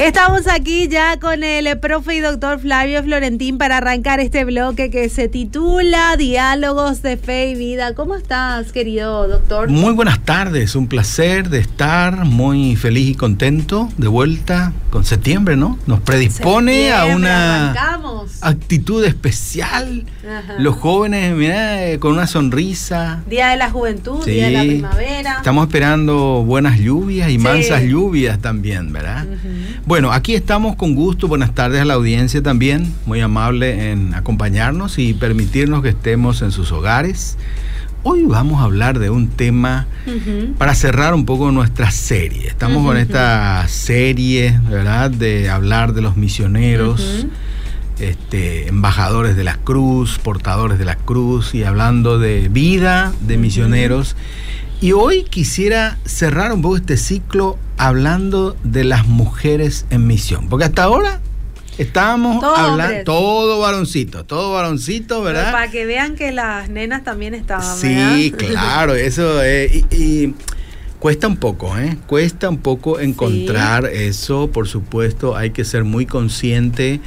Estamos aquí ya con el profe y doctor Flavio Florentín para arrancar este bloque que se titula Diálogos de Fe y Vida. ¿Cómo estás, querido doctor? Muy buenas tardes, un placer de estar muy feliz y contento de vuelta con septiembre, ¿no? Nos predispone a una actitud especial. Los jóvenes, mira, eh, con una sonrisa. Día de la juventud, día de la primavera. Estamos esperando buenas lluvias y mansas lluvias también, ¿verdad? Bueno, aquí estamos con gusto. Buenas tardes a la audiencia también, muy amable en acompañarnos y permitirnos que estemos en sus hogares. Hoy vamos a hablar de un tema para cerrar un poco nuestra serie. Estamos con esta serie, ¿verdad?, de hablar de los misioneros, este, embajadores de la cruz, portadores de la cruz y hablando de vida de misioneros. Y hoy quisiera cerrar un poco este ciclo hablando de las mujeres en misión, porque hasta ahora estábamos hablando todo varoncito, todo varoncito, ¿verdad? para que vean que las nenas también estaban. Sí, claro, eso es, y, cuesta un poco, ¿eh? Cuesta un poco encontrar eso, por supuesto, hay que ser muy consciente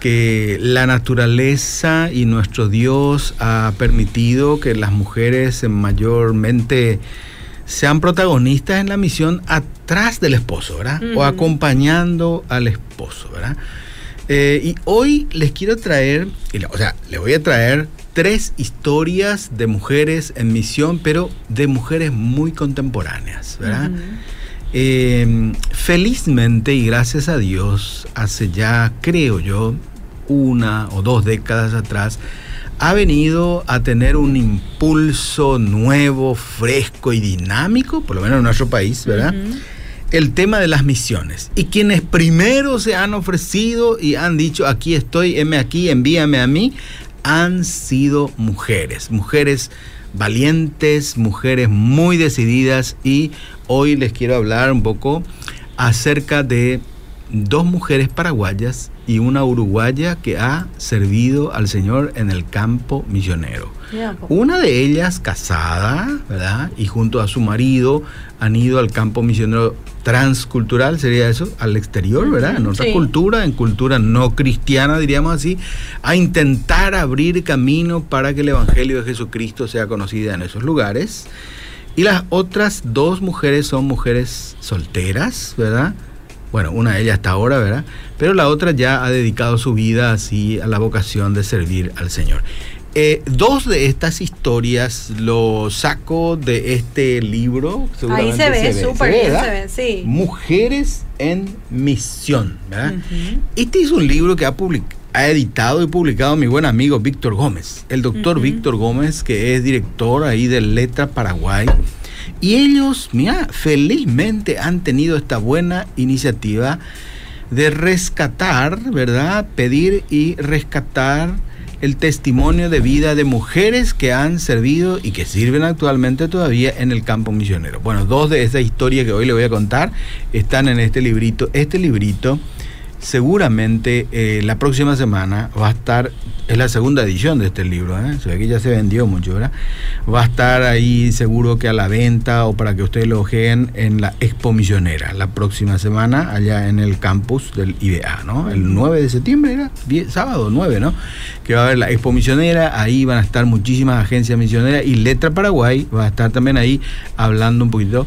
que la naturaleza y nuestro Dios ha permitido que las mujeres mayormente sean protagonistas en la misión atrás del esposo, ¿verdad? O acompañando al esposo, ¿verdad? Eh, y hoy les quiero traer, o sea, les voy a traer tres historias de mujeres en misión, pero de mujeres muy contemporáneas, ¿verdad? Em, felizmente y gracias a Dios, hace ya, creo yo, una o dos décadas atrás, ha venido a tener un impulso nuevo, fresco y dinámico, por lo menos en nuestro país, ¿verdad? El tema de las misiones. Y quienes primero se han ofrecido y han dicho, aquí estoy, heme aquí, envíame a mí, han sido mujeres, mujeres valientes, mujeres muy decididas y hoy les quiero hablar un poco acerca de dos mujeres paraguayas y una uruguaya que ha servido al Señor en el campo misionero. Una de ellas casada, ¿verdad? Y junto a su marido han ido al campo misionero transcultural, sería eso, al exterior, ¿verdad? En otra cultura, en cultura no cristiana, diríamos así, a intentar abrir camino para que el Evangelio de Jesucristo sea conocido en esos lugares. Y las otras dos mujeres son mujeres solteras, ¿verdad? Bueno, una de ellas hasta ahora, ¿verdad? Pero la otra ya ha dedicado su vida así a la vocación de servir al Señor. Eh, dos de estas historias lo saco de este libro. Ahí se ve, súper bien se ve, sí. Mujeres en misión, ¿verdad? Este es un libro que ha ha editado y publicado mi buen amigo Víctor Gómez, el doctor Víctor Gómez, que es director ahí de Letra Paraguay y ellos, mira, felizmente han tenido esta buena iniciativa de rescatar, ¿verdad? Pedir y rescatar el testimonio de vida de mujeres que han servido y que sirven actualmente todavía en el campo misionero. Bueno, dos de esas historias que hoy le voy a contar están en este librito. Este librito seguramente eh, la próxima semana va a estar, es la segunda edición de este libro, ¿eh? que ya se vendió mucho, ¿verdad? Va a estar ahí seguro que a la venta o para que ustedes lo ojeen en la Expo Misionera, la próxima semana allá en el campus del IBA, ¿no? El 9 de septiembre era, sábado 9, ¿no? Que va a haber la Expo Misionera, ahí van a estar muchísimas agencias misioneras y Letra Paraguay va a estar también ahí hablando un poquito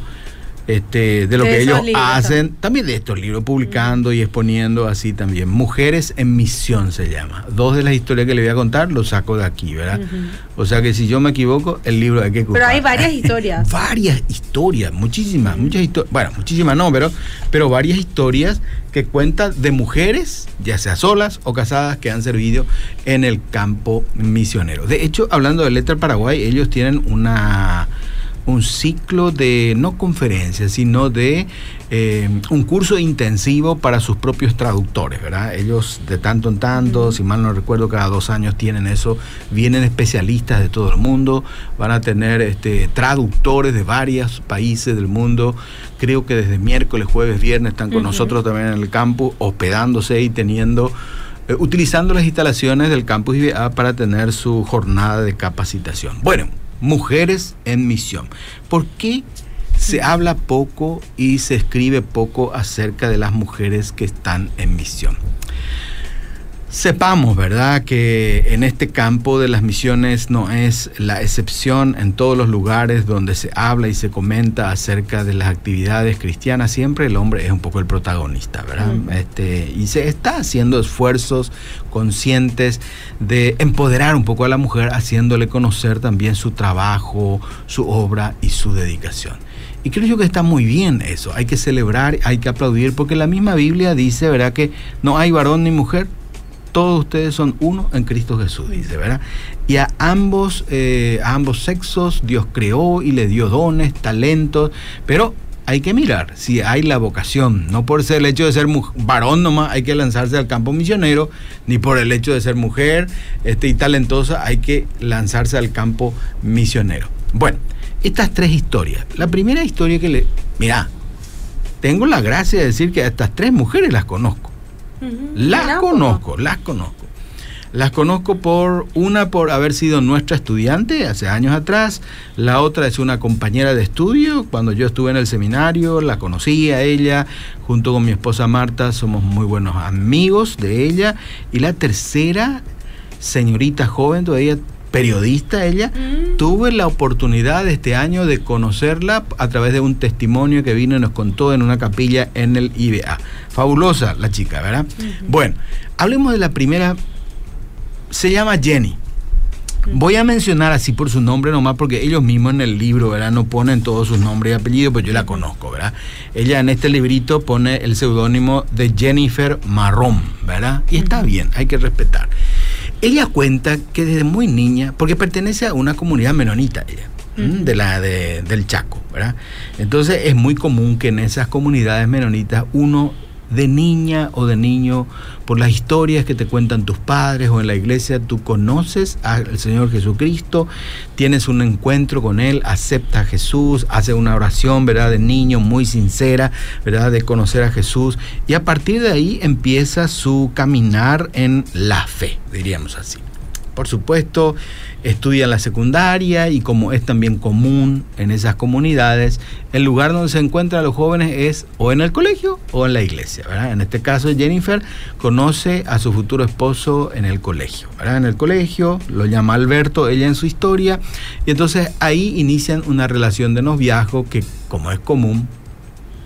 este, de lo que ellos hacen, también. de estos libros, publicando y exponiendo así también. Mujeres en misión se llama. Dos de las historias que le voy a contar los saco de aquí, ¿verdad? O sea que si yo me equivoco, el libro hay que Pero hay varias historias. varias historias, muchísimas, muchas historias. Bueno, muchísimas no, pero, pero varias historias que cuentan de mujeres, ya sea solas o casadas, que han servido en el campo misionero. De hecho, hablando de Letra Paraguay, ellos tienen una un ciclo de, no conferencias, sino de eh, un curso intensivo para sus propios traductores, ¿verdad? Ellos de tanto en tanto, si mal no recuerdo, cada dos años tienen eso, vienen especialistas de todo el mundo, van a tener este, traductores de varios países del mundo, creo que desde miércoles, jueves, viernes están con nosotros también en el campus, hospedándose y teniendo eh, utilizando las instalaciones del campus IBA para tener su jornada de capacitación. Bueno, mujeres en misión. ¿Por qué se habla poco y se escribe poco acerca de las mujeres que están en misión? Sepamos, ¿verdad?, que en este campo de las misiones no es la excepción en todos los lugares donde se habla y se comenta acerca de las actividades cristianas, siempre el hombre es un poco el protagonista, ¿verdad? Este, y se está haciendo esfuerzos conscientes de empoderar un poco a la mujer, haciéndole conocer también su trabajo, su obra y su dedicación. Y creo yo que está muy bien eso, hay que celebrar, hay que aplaudir, porque la misma Biblia dice, ¿verdad?, que no hay varón ni mujer, todos ustedes son uno en Cristo Jesús, dice, ¿verdad? Y a ambos, eh, a ambos sexos Dios creó y le dio dones, talentos, pero hay que mirar si hay la vocación, no por ser el hecho de ser varón nomás hay que lanzarse al campo misionero, ni por el hecho de ser mujer este, y talentosa hay que lanzarse al campo misionero. Bueno, estas tres historias. La primera historia que le... Mira, tengo la gracia de decir que a estas tres mujeres las conozco. Las conozco, las conozco. Las conozco por una por haber sido nuestra estudiante hace años atrás, la otra es una compañera de estudio, cuando yo estuve en el seminario la conocí a ella, junto con mi esposa Marta somos muy buenos amigos de ella, y la tercera, señorita joven, todavía periodista ella, mm. tuve la oportunidad este año de conocerla a través de un testimonio que vino y nos contó en una capilla en el IBA. Fabulosa la chica, ¿verdad? Bueno, hablemos de la primera, se llama Jenny. Voy a mencionar así por su nombre nomás porque ellos mismos en el libro, ¿verdad? No ponen todos sus nombres y apellidos, pues yo la conozco, ¿verdad? Ella en este librito pone el seudónimo de Jennifer Marrón, ¿verdad? Y está bien, hay que respetar. Ella cuenta que desde muy niña, porque pertenece a una comunidad menonita ella, de la del Chaco, ¿verdad? Entonces es muy común que en esas comunidades menonitas uno de niña o de niño, por las historias que te cuentan tus padres o en la iglesia, tú conoces al Señor Jesucristo, tienes un encuentro con Él, acepta a Jesús, hace una oración, ¿verdad? De niño muy sincera, ¿verdad? De conocer a Jesús. Y a partir de ahí empieza su caminar en la fe, diríamos así. Por supuesto, estudian la secundaria y como es también común en esas comunidades, el lugar donde se encuentran los jóvenes es o en el colegio o en la iglesia. En este caso, Jennifer conoce a su futuro esposo en el colegio. En el colegio lo llama Alberto, ella en su historia, y entonces ahí inician una relación de noviazgo que, como es común,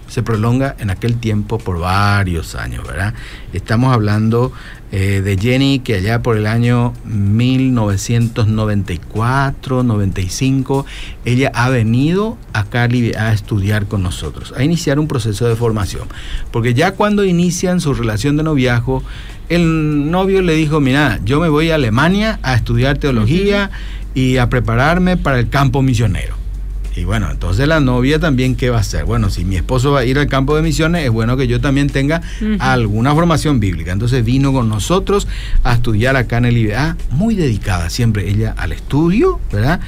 se prolonga en aquel tiempo por varios años, ¿verdad? Estamos hablando eh, de Jenny que allá por el año 1994, 95, ella ha venido a Cali a estudiar con nosotros, a iniciar un proceso de formación. Porque ya cuando inician su relación de noviazgo, el novio le dijo, mira, yo me voy a Alemania a estudiar teología y a prepararme para el campo misionero. Y bueno, entonces la novia también, ¿qué va a hacer? Bueno, si mi esposo va a ir al campo de misiones, es bueno que yo también tenga alguna formación bíblica. Entonces vino con nosotros a estudiar acá en el IBA, muy dedicada siempre ella al estudio, ¿verdad?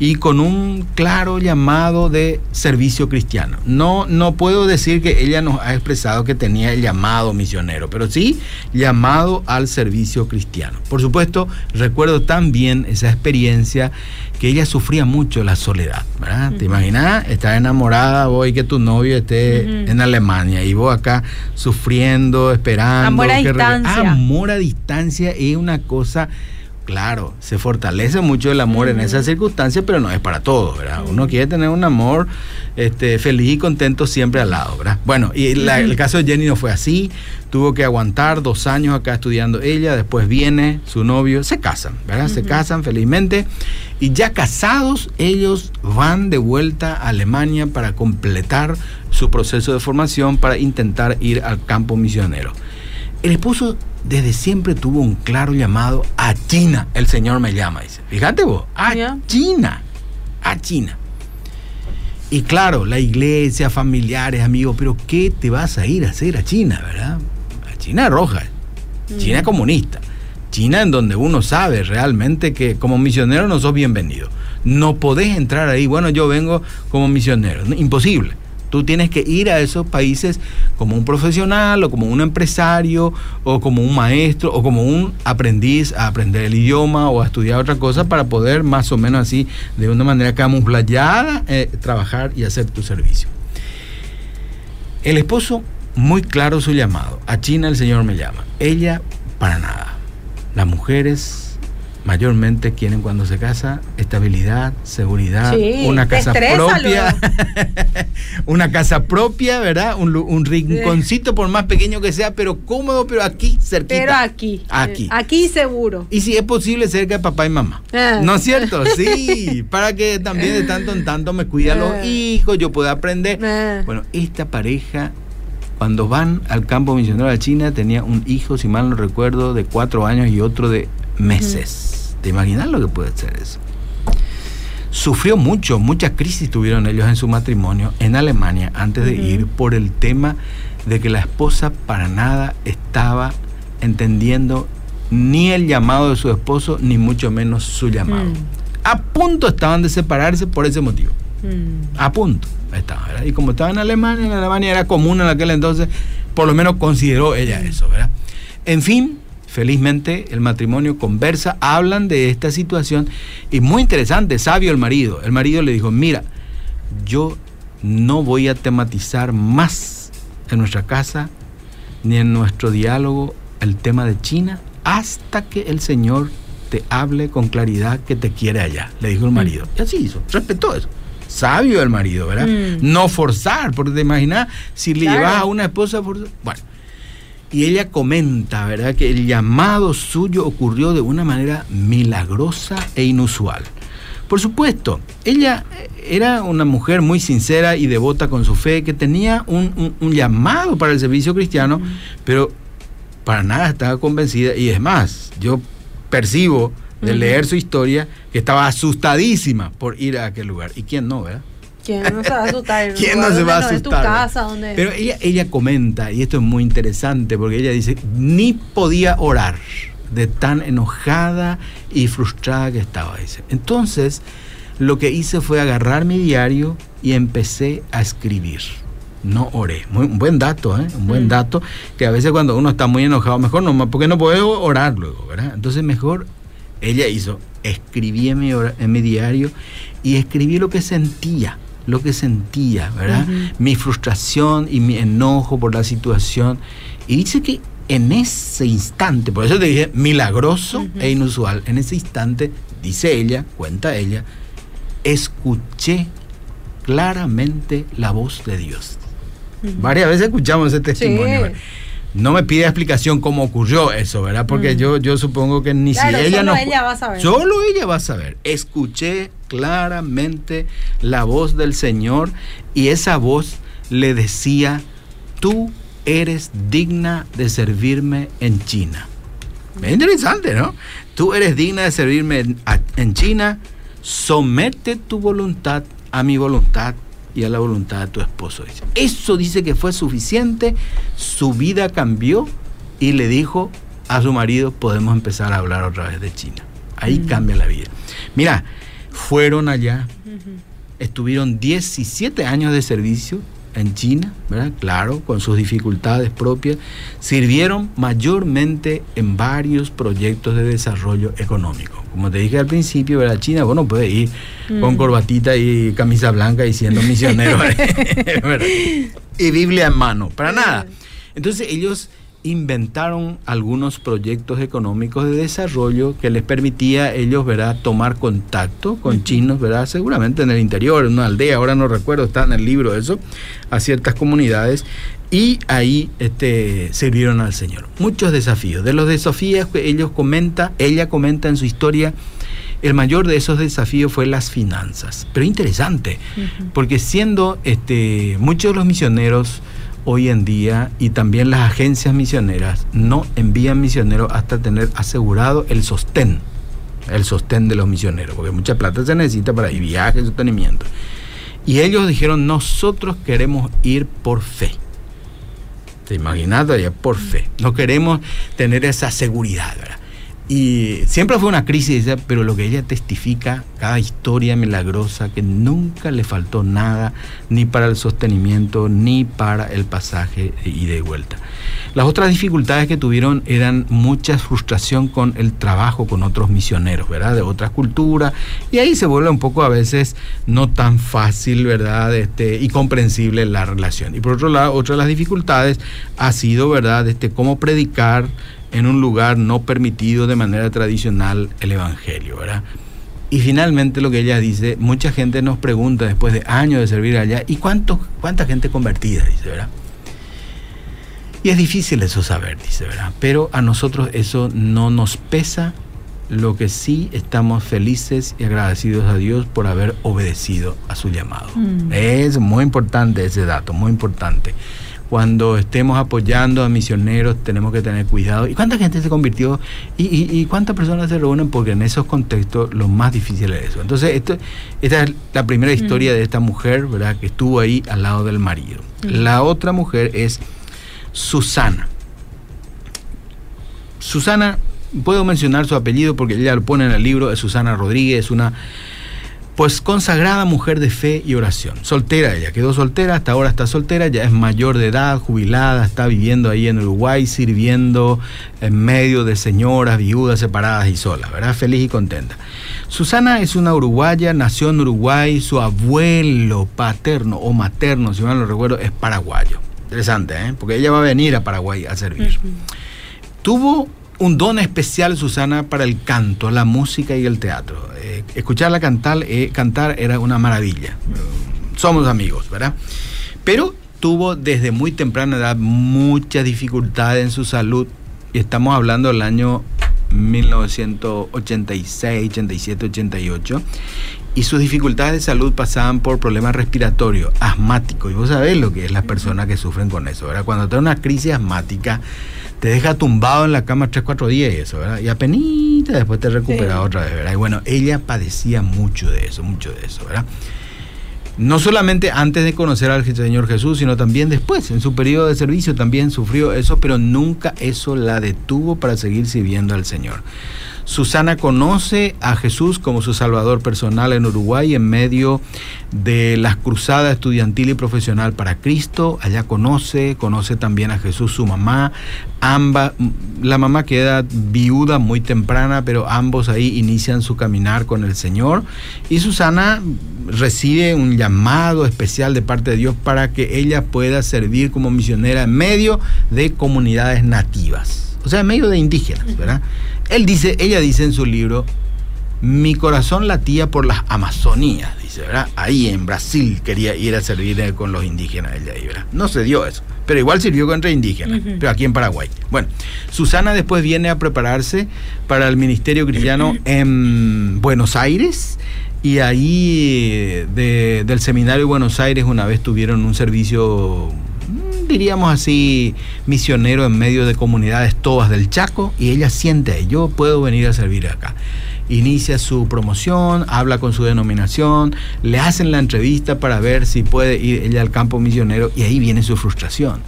Y con un claro llamado de servicio cristiano. No, no puedo decir que ella nos ha expresado que tenía el llamado misionero, pero sí llamado al servicio cristiano. Por supuesto, recuerdo también esa experiencia que ella sufría mucho la soledad, ¿verdad? ¿Te imaginas? Estás enamorada vos y que tu novio esté en Alemania y vos acá sufriendo, esperando. Amor a distancia. Amor a distancia es una cosa Claro, se fortalece mucho el amor en esas circunstancias, pero no es para todos, ¿verdad? Uno quiere tener un amor este, feliz y contento siempre al lado, ¿verdad? Bueno, y el caso de Jenny no fue así, tuvo que aguantar dos años acá estudiando ella, después viene su novio, se casan, ¿verdad? Se casan felizmente y ya casados ellos van de vuelta a Alemania para completar su proceso de formación para intentar ir al campo misionero. El esposo desde siempre tuvo un claro llamado a China. El Señor me llama, dice. Fíjate vos, a China, a China. Y claro, la iglesia, familiares, amigos, pero ¿qué te vas a ir a hacer a China, verdad? A China roja, China comunista, China en donde uno sabe realmente que como misionero no sos bienvenido. No podés entrar ahí, bueno, yo vengo como misionero, imposible. Tú tienes que ir a esos países como un profesional o como un empresario o como un maestro o como un aprendiz a aprender el idioma o a estudiar otra cosa para poder más o menos así, de una manera camuflada, eh, trabajar y hacer tu servicio. El esposo, muy claro su llamado. A China el Señor me llama. Ella, para nada. Las mujeres mayormente quieren cuando se casa estabilidad, seguridad, una casa propia, una casa propia, ¿verdad? Un, rinconcito por más pequeño que sea, pero cómodo, pero aquí cerquita. Pero aquí, aquí, aquí seguro. Y si es posible cerca de papá y mamá, ah. ¿no es cierto? Sí, para que también de tanto en tanto me cuiden los ah. hijos, yo pueda aprender. Ah. Bueno, esta pareja cuando van al campo misionero de China tenía un hijo, si mal no recuerdo, de cuatro años y otro de meses. ¿Te imaginas lo que puede ser eso? Sufrió mucho, muchas crisis tuvieron ellos en su matrimonio en Alemania antes de ir por el tema de que la esposa para nada estaba entendiendo ni el llamado de su esposo, ni mucho menos su llamado. Mm. A punto estaban de separarse por ese motivo. Mm. A punto estaban, Y como estaba en Alemania, en Alemania era común en aquel entonces, por lo menos consideró ella eso, ¿verdad? En fin, Felizmente el matrimonio conversa, hablan de esta situación y muy interesante, sabio el marido. El marido le dijo, mira, yo no voy a tematizar más en nuestra casa ni en nuestro diálogo el tema de China hasta que el Señor te hable con claridad que te quiere allá, le dijo el mm. marido. Y así hizo, respetó eso. Sabio el marido, ¿verdad? Mm. No forzar, porque te imaginas si le llevas a una esposa, bueno, y ella comenta, ¿verdad?, que el llamado suyo ocurrió de una manera milagrosa e inusual. Por supuesto, ella era una mujer muy sincera y devota con su fe, que tenía un, llamado para el servicio cristiano, pero para nada estaba convencida. Y es más, yo percibo de leer su historia que estaba asustadísima por ir a aquel lugar. ¿Y quién no, verdad? ¿Quién no se va a asustar? ¿Quién no se va a asustar? tu casa, Pero ella, ella comenta, y esto es muy interesante, porque ella dice, ni podía orar de tan enojada y frustrada que estaba. Dice. Entonces, lo que hice fue agarrar mi diario y empecé a escribir. No oré. Muy, un buen dato, ¿eh? Un buen mm. dato que a veces cuando uno está muy enojado, mejor no, porque no puedo orar luego, ¿verdad? Entonces mejor ella hizo, escribí en mi, en mi diario y escribí lo que sentía lo que sentía, ¿verdad? Mi frustración y mi enojo por la situación. Y dice que en ese instante, por eso te dije milagroso e inusual, en ese instante, dice ella, cuenta ella, escuché claramente la voz de Dios. Varias veces escuchamos ese testimonio. No me pide explicación cómo ocurrió eso, ¿verdad? Porque yo, yo supongo que ni si ella solo no. Ella va a saber. Solo ella va a saber. Escuché claramente la voz del Señor y esa voz le decía, tú eres digna de servirme en China. Es interesante, ¿no? Tú eres digna de servirme en, China, somete tu voluntad a mi voluntad y a la voluntad de tu esposo. Eso dice que fue suficiente, su vida cambió y le dijo a su marido, podemos empezar a hablar otra vez de China. Ahí mm. cambia la vida. Mira, fueron allá, estuvieron 17 años de servicio en China, ¿verdad? Claro, con sus dificultades propias, sirvieron mayormente en varios proyectos de desarrollo económico. Como te dije al principio, ¿verdad? China, bueno, puede ir con mm. corbatita y camisa blanca y siendo misionero, y Biblia en mano, para nada. Entonces ellos inventaron algunos proyectos económicos de desarrollo que les permitía a ellos, ¿verdad?, tomar contacto con chinos, ¿verdad?, seguramente en el interior, en una aldea, ahora no recuerdo, está en el libro eso, a ciertas comunidades y ahí este, sirvieron al Señor. Muchos desafíos. De los desafíos que ellos comenta, ella comenta en su historia, el mayor de esos desafíos fue las finanzas. Pero interesante, porque siendo este, muchos de los misioneros hoy en día y también las agencias misioneras no envían misioneros hasta tener asegurado el sostén, el sostén de los misioneros, porque mucha plata se necesita para ir viajes, sostenimiento. Y ellos dijeron, nosotros queremos ir por fe. ¿Te imaginas? Por fe. No queremos tener esa seguridad, ¿verdad? Y siempre fue una crisis, pero lo que ella testifica, cada historia milagrosa, que nunca le faltó nada, ni para el sostenimiento, ni para el pasaje y de vuelta. Las otras dificultades que tuvieron eran mucha frustración con el trabajo con otros misioneros, ¿verdad? De otras culturas, y ahí se vuelve un poco a veces no tan fácil, ¿verdad? Este, y comprensible la relación. Y por otro lado, otra de las dificultades ha sido, ¿verdad? Este, cómo predicar en un lugar no permitido de manera tradicional el Evangelio, ¿verdad? Y finalmente lo que ella dice, mucha gente nos pregunta después de años de servir allá, ¿y cuánto, cuánta gente convertida? Dice, ¿verdad? Y es difícil eso saber, dice, ¿verdad? Pero a nosotros eso no nos pesa, lo que sí estamos felices y agradecidos a Dios por haber obedecido a su llamado. Mm. Es muy importante ese dato, muy importante cuando estemos apoyando a misioneros tenemos que tener cuidado. ¿Y cuánta gente se convirtió? ¿Y, cuántas personas se reúnen? Porque en esos contextos lo más difícil es eso. Entonces, esto, esta es la primera mm. historia de esta mujer, ¿verdad? Que estuvo ahí al lado del marido. Mm. La otra mujer es Susana. Susana, puedo mencionar su apellido porque ella lo pone en el libro, es Susana Rodríguez, una pues consagrada mujer de fe y oración. Soltera ella, quedó soltera, hasta ahora está soltera, ya es mayor de edad, jubilada, está viviendo ahí en Uruguay, sirviendo en medio de señoras, viudas, separadas y solas, ¿verdad? Feliz y contenta. Susana es una uruguaya, nació en Uruguay, su abuelo paterno o materno, si mal no recuerdo, es paraguayo. Interesante, ¿eh? Porque ella va a venir a Paraguay a servir. Tuvo un don especial, Susana, para el canto, la música y el teatro. Eh, escucharla cantar, eh, cantar era una maravilla. Somos amigos, ¿verdad? Pero tuvo desde muy temprana edad mucha dificultad en su salud. Y estamos hablando del año 1986, 87, 88. Y sus dificultades de salud pasaban por problemas respiratorios, asmáticos. Y vos sabés lo que es las personas que sufren con eso, ¿verdad? Cuando tenés una crisis asmática, te deja tumbado en la cama 3, 4 días y eso, ¿verdad? Y apenas después te recupera otra vez, ¿verdad? Y bueno, ella padecía mucho de eso, mucho de eso, ¿verdad? No solamente antes de conocer al Señor Jesús, sino también después, en su periodo de servicio también sufrió eso, pero nunca eso la detuvo para seguir sirviendo al Señor. Susana conoce a Jesús como su Salvador personal en Uruguay en medio de las cruzadas estudiantil y profesional para Cristo. Allá conoce, conoce también a Jesús su mamá. Ambas, la mamá queda viuda muy temprana, pero ambos ahí inician su caminar con el Señor. Y Susana recibe un llamado especial de parte de Dios para que ella pueda servir como misionera en medio de comunidades nativas, o sea, en medio de indígenas, ¿verdad? Él dice, ella dice en su libro, mi corazón latía por las Amazonías, dice, ¿verdad? Ahí en Brasil quería ir a servir con los indígenas de ahí, ¿verdad? No se dio eso, pero igual sirvió contra indígenas, pero aquí en Paraguay. Bueno, Susana después viene a prepararse para el ministerio cristiano en Buenos Aires y ahí del seminario de Buenos Aires una vez tuvieron un servicio diríamos así, misionero en medio de comunidades todas del Chaco y ella siente, yo puedo venir a servir acá. Inicia su promoción, habla con su denominación, le hacen la entrevista para ver si puede ir ella al campo misionero y ahí viene su frustración.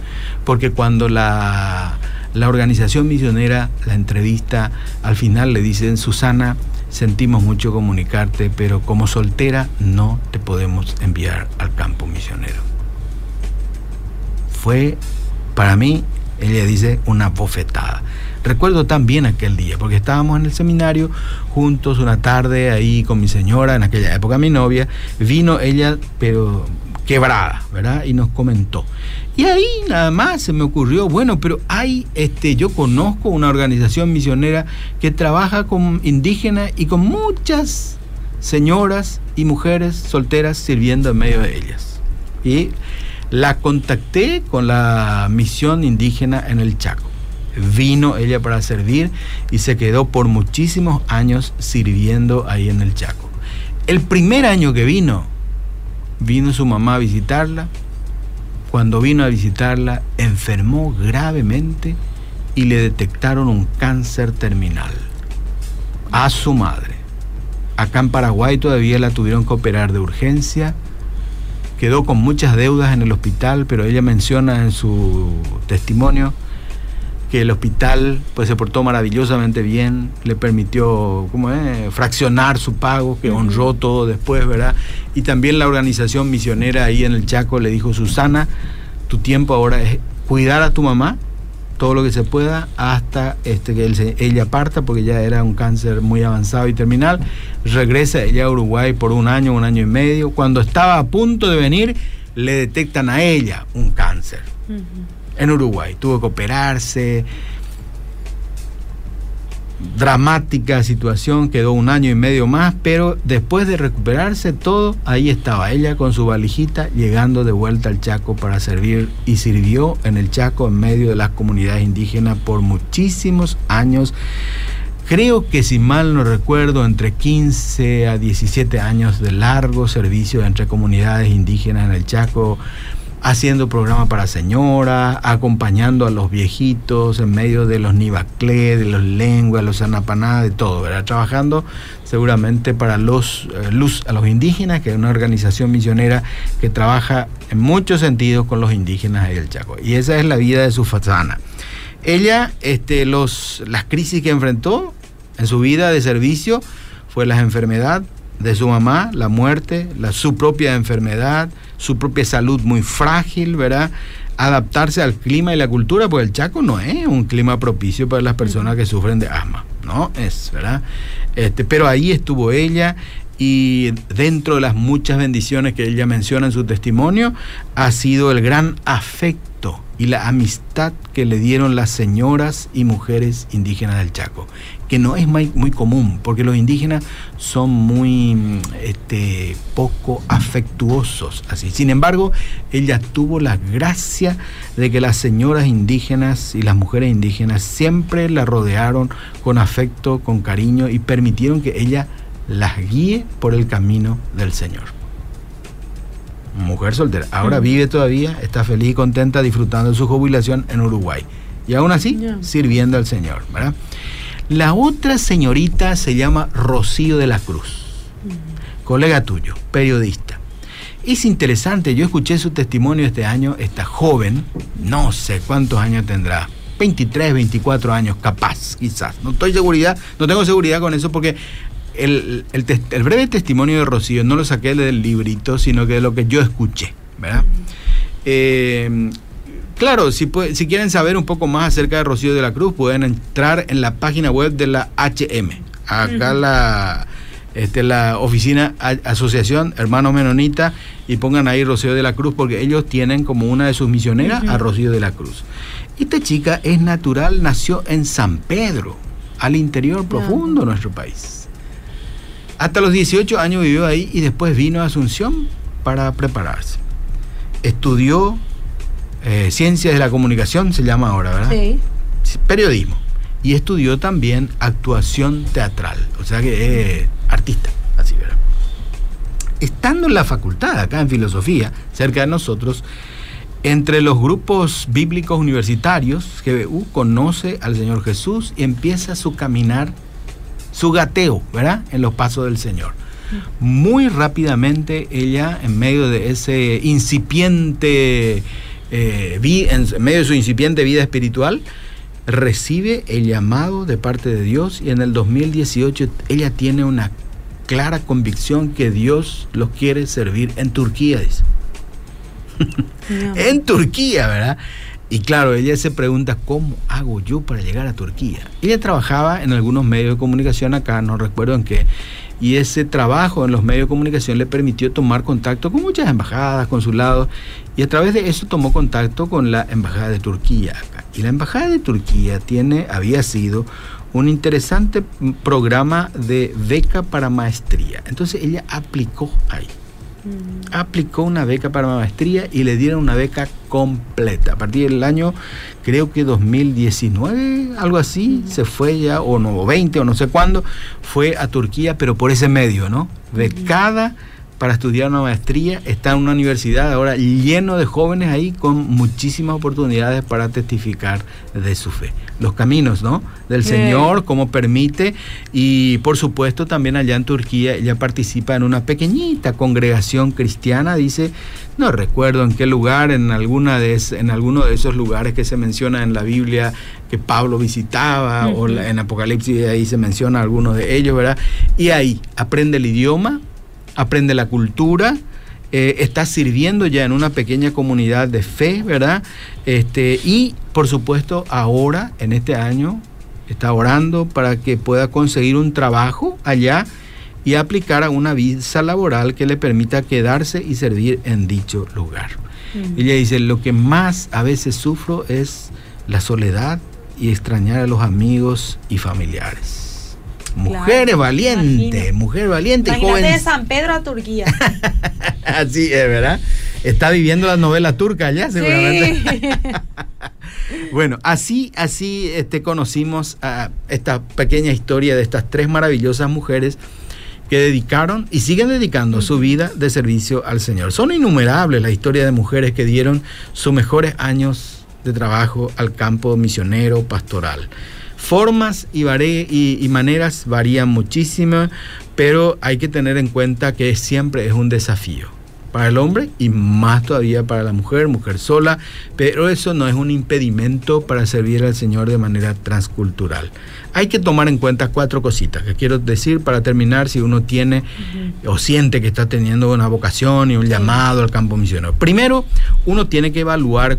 Porque cuando la, la organización misionera, la entrevista, al final le dicen, Susana, sentimos mucho comunicarte, pero como soltera no te podemos enviar al campo misionero fue para mí, ella dice, una bofetada. Recuerdo tan bien aquel día, porque estábamos en el seminario juntos una tarde ahí con mi señora, en aquella época mi novia, vino ella, pero quebrada, ¿verdad? Y nos comentó. Y ahí nada más se me ocurrió, bueno, pero hay, este, yo conozco una organización misionera que trabaja con indígenas y con muchas señoras y mujeres solteras sirviendo en medio de ellas. Y la contacté con la misión indígena en el Chaco. Vino ella para servir y se quedó por muchísimos años sirviendo ahí en el Chaco. El primer año que vino, vino su mamá a visitarla. Cuando vino a visitarla, enfermó gravemente y le detectaron un cáncer terminal a su madre. Acá en Paraguay todavía la tuvieron que operar de urgencia quedó con muchas deudas en el hospital, pero ella menciona en su testimonio que el hospital pues se portó maravillosamente bien, le permitió ¿cómo es? fraccionar su pago, que honró todo después, ¿verdad? Y también la organización misionera ahí en el Chaco le dijo, Susana, tu tiempo ahora es cuidar a tu mamá todo lo que se pueda hasta este, que ella parta, porque ya era un cáncer muy avanzado y terminal. Regresa ella a Uruguay por un año, un año y medio. Cuando estaba a punto de venir, le detectan a ella un cáncer en Uruguay. Tuvo que operarse. Dramática situación, quedó un año y medio más, pero después de recuperarse todo, ahí estaba ella con su valijita llegando de vuelta al Chaco para servir y sirvió en el Chaco en medio de las comunidades indígenas por muchísimos años. Creo que si mal no recuerdo, entre 15 a 17 años de largo servicio entre comunidades indígenas en el Chaco, haciendo programas para señoras, acompañando a los viejitos en medio de los nivaclé, de los lenguas, los anapaná, de todo, ¿verdad? Trabajando seguramente para los eh, luz a los indígenas, que es una organización misionera que trabaja en muchos sentidos con los indígenas del Chaco. Y esa es la vida de su fazana. Ella, este, los, las crisis que enfrentó en su vida de servicio fue la enfermedad de su mamá, la muerte, la, su propia enfermedad, su propia salud muy frágil, ¿verdad? Adaptarse al clima y la cultura, pues el Chaco no es un clima propicio para las personas que sufren de asma, ¿no? Es, ¿verdad? Este, pero ahí estuvo ella y dentro de las muchas bendiciones que ella menciona en su testimonio, ha sido el gran afecto y la amistad que le dieron las señoras y mujeres indígenas del Chaco que no es muy, común, porque los indígenas son muy este, poco afectuosos. Así. Sin embargo, ella tuvo la gracia de que las señoras indígenas y las mujeres indígenas siempre la rodearon con afecto, con cariño y permitieron que ella las guíe por el camino del Señor. Mujer soltera. Ahora vive todavía, está feliz y contenta disfrutando de su jubilación en Uruguay. Y aún así, sirviendo al Señor. ¿verdad? La otra señorita se llama Rocío de la Cruz, colega tuyo, periodista. Es interesante, yo escuché su testimonio este año, esta joven, no sé cuántos años tendrá, 23, 24 años, capaz, quizás. No estoy seguridad, no tengo seguridad con eso porque el, breve testimonio de Rocío no lo saqué del librito, sino que de lo que yo escuché, ¿verdad? Eh, Claro, si, si quieren saber un poco más acerca de Rocío de la Cruz, pueden entrar en la página web de la HM. Acá la, este, la oficina Asociación Hermanos Menonita y pongan ahí Rocío de la Cruz porque ellos tienen como una de sus misioneras a Rocío de la Cruz. Esta chica es natural, nació en San Pedro, al interior profundo de nuestro país. Hasta los 18 años vivió ahí y después vino a Asunción para prepararse. Estudió eh, Ciencias de la Comunicación, se llama ahora, ¿verdad? Sí. Periodismo. Y estudió también actuación teatral, o sea que es artista, así, ¿verdad? Estando en la facultad, acá en filosofía, cerca de nosotros, entre los grupos bíblicos universitarios, GBU conoce al Señor Jesús y empieza su caminar, su gateo, ¿verdad? En los pasos del Señor. Muy rápidamente ella, en medio de ese incipiente eh, en medio de su incipiente vida espiritual, recibe el llamado de parte de Dios y en el 2018 ella tiene una clara convicción que Dios los quiere servir en Turquía, dice. en Turquía, ¿verdad? Y claro, ella se pregunta, ¿cómo hago yo para llegar a Turquía? Ella trabajaba en algunos medios de comunicación acá, no recuerdo en qué, y ese trabajo en los medios de comunicación le permitió tomar contacto con muchas embajadas, consulados, y a través de eso tomó contacto con la embajada de Turquía. Y la embajada de Turquía tiene, había sido un interesante programa de beca para maestría. Entonces ella aplicó ahí. Mm. Aplicó una beca para maestría y le dieron una beca completa. A partir del año, creo que 2019, algo así, mm. se fue ya, o no, 20 o no sé cuándo, fue a Turquía, pero por ese medio, ¿no? Becada para estudiar una maestría, está en una universidad ahora lleno de jóvenes ahí con muchísimas oportunidades para testificar de su fe. Los caminos, ¿no? Del Señor, cómo permite. Y por supuesto también allá en Turquía ella participa en una pequeñita congregación cristiana, dice, no recuerdo en qué lugar, en, alguna de en alguno de esos lugares que se menciona en la Biblia que Pablo visitaba, o en Apocalipsis ahí se menciona algunos de ellos, ¿verdad? Y ahí aprende el idioma, aprende la cultura, eh, está sirviendo ya en una pequeña comunidad de fe, ¿verdad? Este, y por supuesto ahora, en este año, está orando para que pueda conseguir un trabajo allá y aplicar a una visa laboral que le permita quedarse y servir en dicho lugar. Ella dice, lo que más a veces sufro es la soledad y extrañar a los amigos y familiares. Mujer valiente, mujer valiente joven. de San Pedro a Turquía. Así es, ¿verdad? Está viviendo la novela turca allá, seguramente. bueno, así, así este, conocimos a esta pequeña historia de estas tres maravillosas mujeres que dedicaron y siguen dedicando su vida de servicio al Señor. Son innumerables las historias de mujeres que dieron sus mejores años de trabajo al campo misionero pastoral. Formas y, y, maneras varían muchísimo, pero hay que tener en cuenta que siempre es un desafío para el hombre y más todavía para la mujer, mujer sola, pero eso no es un impedimento para servir al Señor de manera transcultural. Hay que tomar en cuenta cuatro cositas que quiero decir para terminar si uno tiene o siente que está teniendo una vocación y un llamado al campo misionero. Primero, uno tiene que evaluar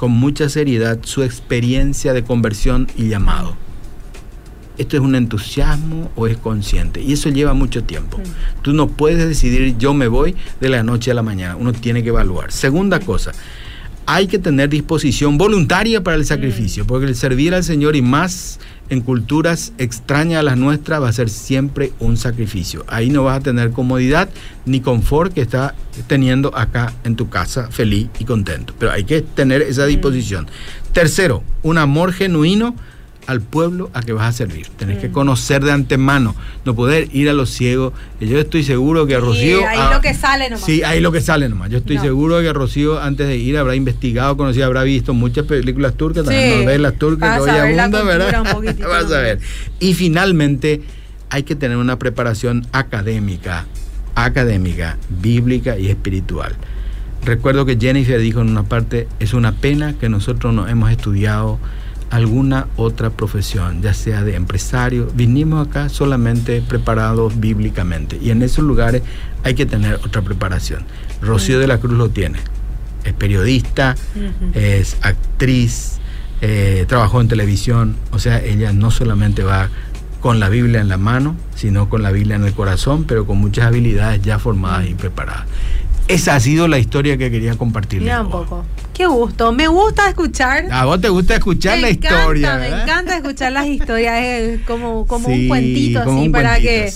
con mucha seriedad su experiencia de conversión y llamado. ¿Esto es un entusiasmo o es consciente? Y eso lleva mucho tiempo. Tú no puedes decidir yo me voy de la noche a la mañana. Uno tiene que evaluar. Segunda cosa, hay que tener disposición voluntaria para el sacrificio, porque el servir al Señor y más en culturas extrañas a las nuestras va a ser siempre un sacrificio. Ahí no vas a tener comodidad ni confort que está teniendo acá en tu casa feliz y contento. Pero hay que tener esa disposición. Tercero, un amor genuino al pueblo a que vas a servir. Tenés que conocer de antemano, no poder ir a los ciegos. Yo estoy seguro que a Rocío... ahí lo que sale nomás. Sí, ahí lo que sale nomás. Yo estoy seguro que Rocío antes de ir habrá investigado, conocido, habrá visto muchas películas turcas, también novelas turcas que hoy abundan, ¿verdad? vas a ver. Y finalmente hay que tener una preparación académica, académica, bíblica y espiritual. Recuerdo que Jennifer dijo en una parte, es una pena que nosotros no hemos estudiado alguna otra profesión, ya sea de empresario. Vinimos acá solamente preparados bíblicamente y en esos lugares hay que tener otra preparación. Rocío de la Cruz lo tiene. Es periodista, es actriz, eh, trabajó en televisión, o sea, ella no solamente va con la Biblia en la mano, sino con la Biblia en el corazón, pero con muchas habilidades ya formadas y preparadas. Esa ha sido la historia que quería compartir. Mira un poco. Qué gusto. Me gusta escuchar. A vos te gusta escuchar la historia. Me encanta escuchar las historias es como, como un cuentito así para que.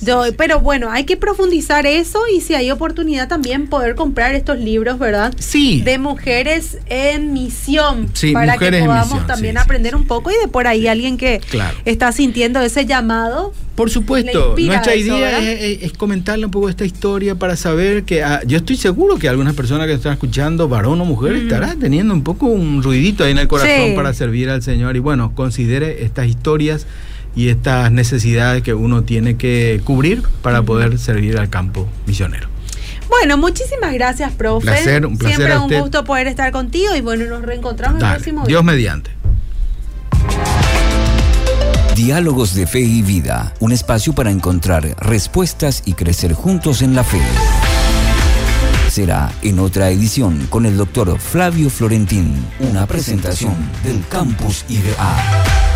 yo, pero bueno, hay que profundizar eso y si hay oportunidad también poder comprar estos libros, ¿verdad? Sí. De mujeres en misión. Sí, para que podamos también aprender un poco y de por ahí alguien que está sintiendo ese llamado por supuesto, nuestra idea es, comentarle un poco esta historia para saber que ah, yo estoy seguro que algunas personas que están escuchando, varón o mujer, estará teniendo un poco un ruidito ahí en el corazón para servir al Señor. Y bueno, considere estas historias y estas necesidades que uno tiene que cubrir para poder servir al campo misionero. Bueno, muchísimas gracias, profe. un placer Siempre un gusto poder estar contigo y bueno, nos reencontramos el próximo Dios mediante. Diálogos de Fe y Vida, un espacio para encontrar respuestas y crecer juntos en la fe. Será en otra edición con el doctor Flavio Florentín, una presentación del Campus IBA.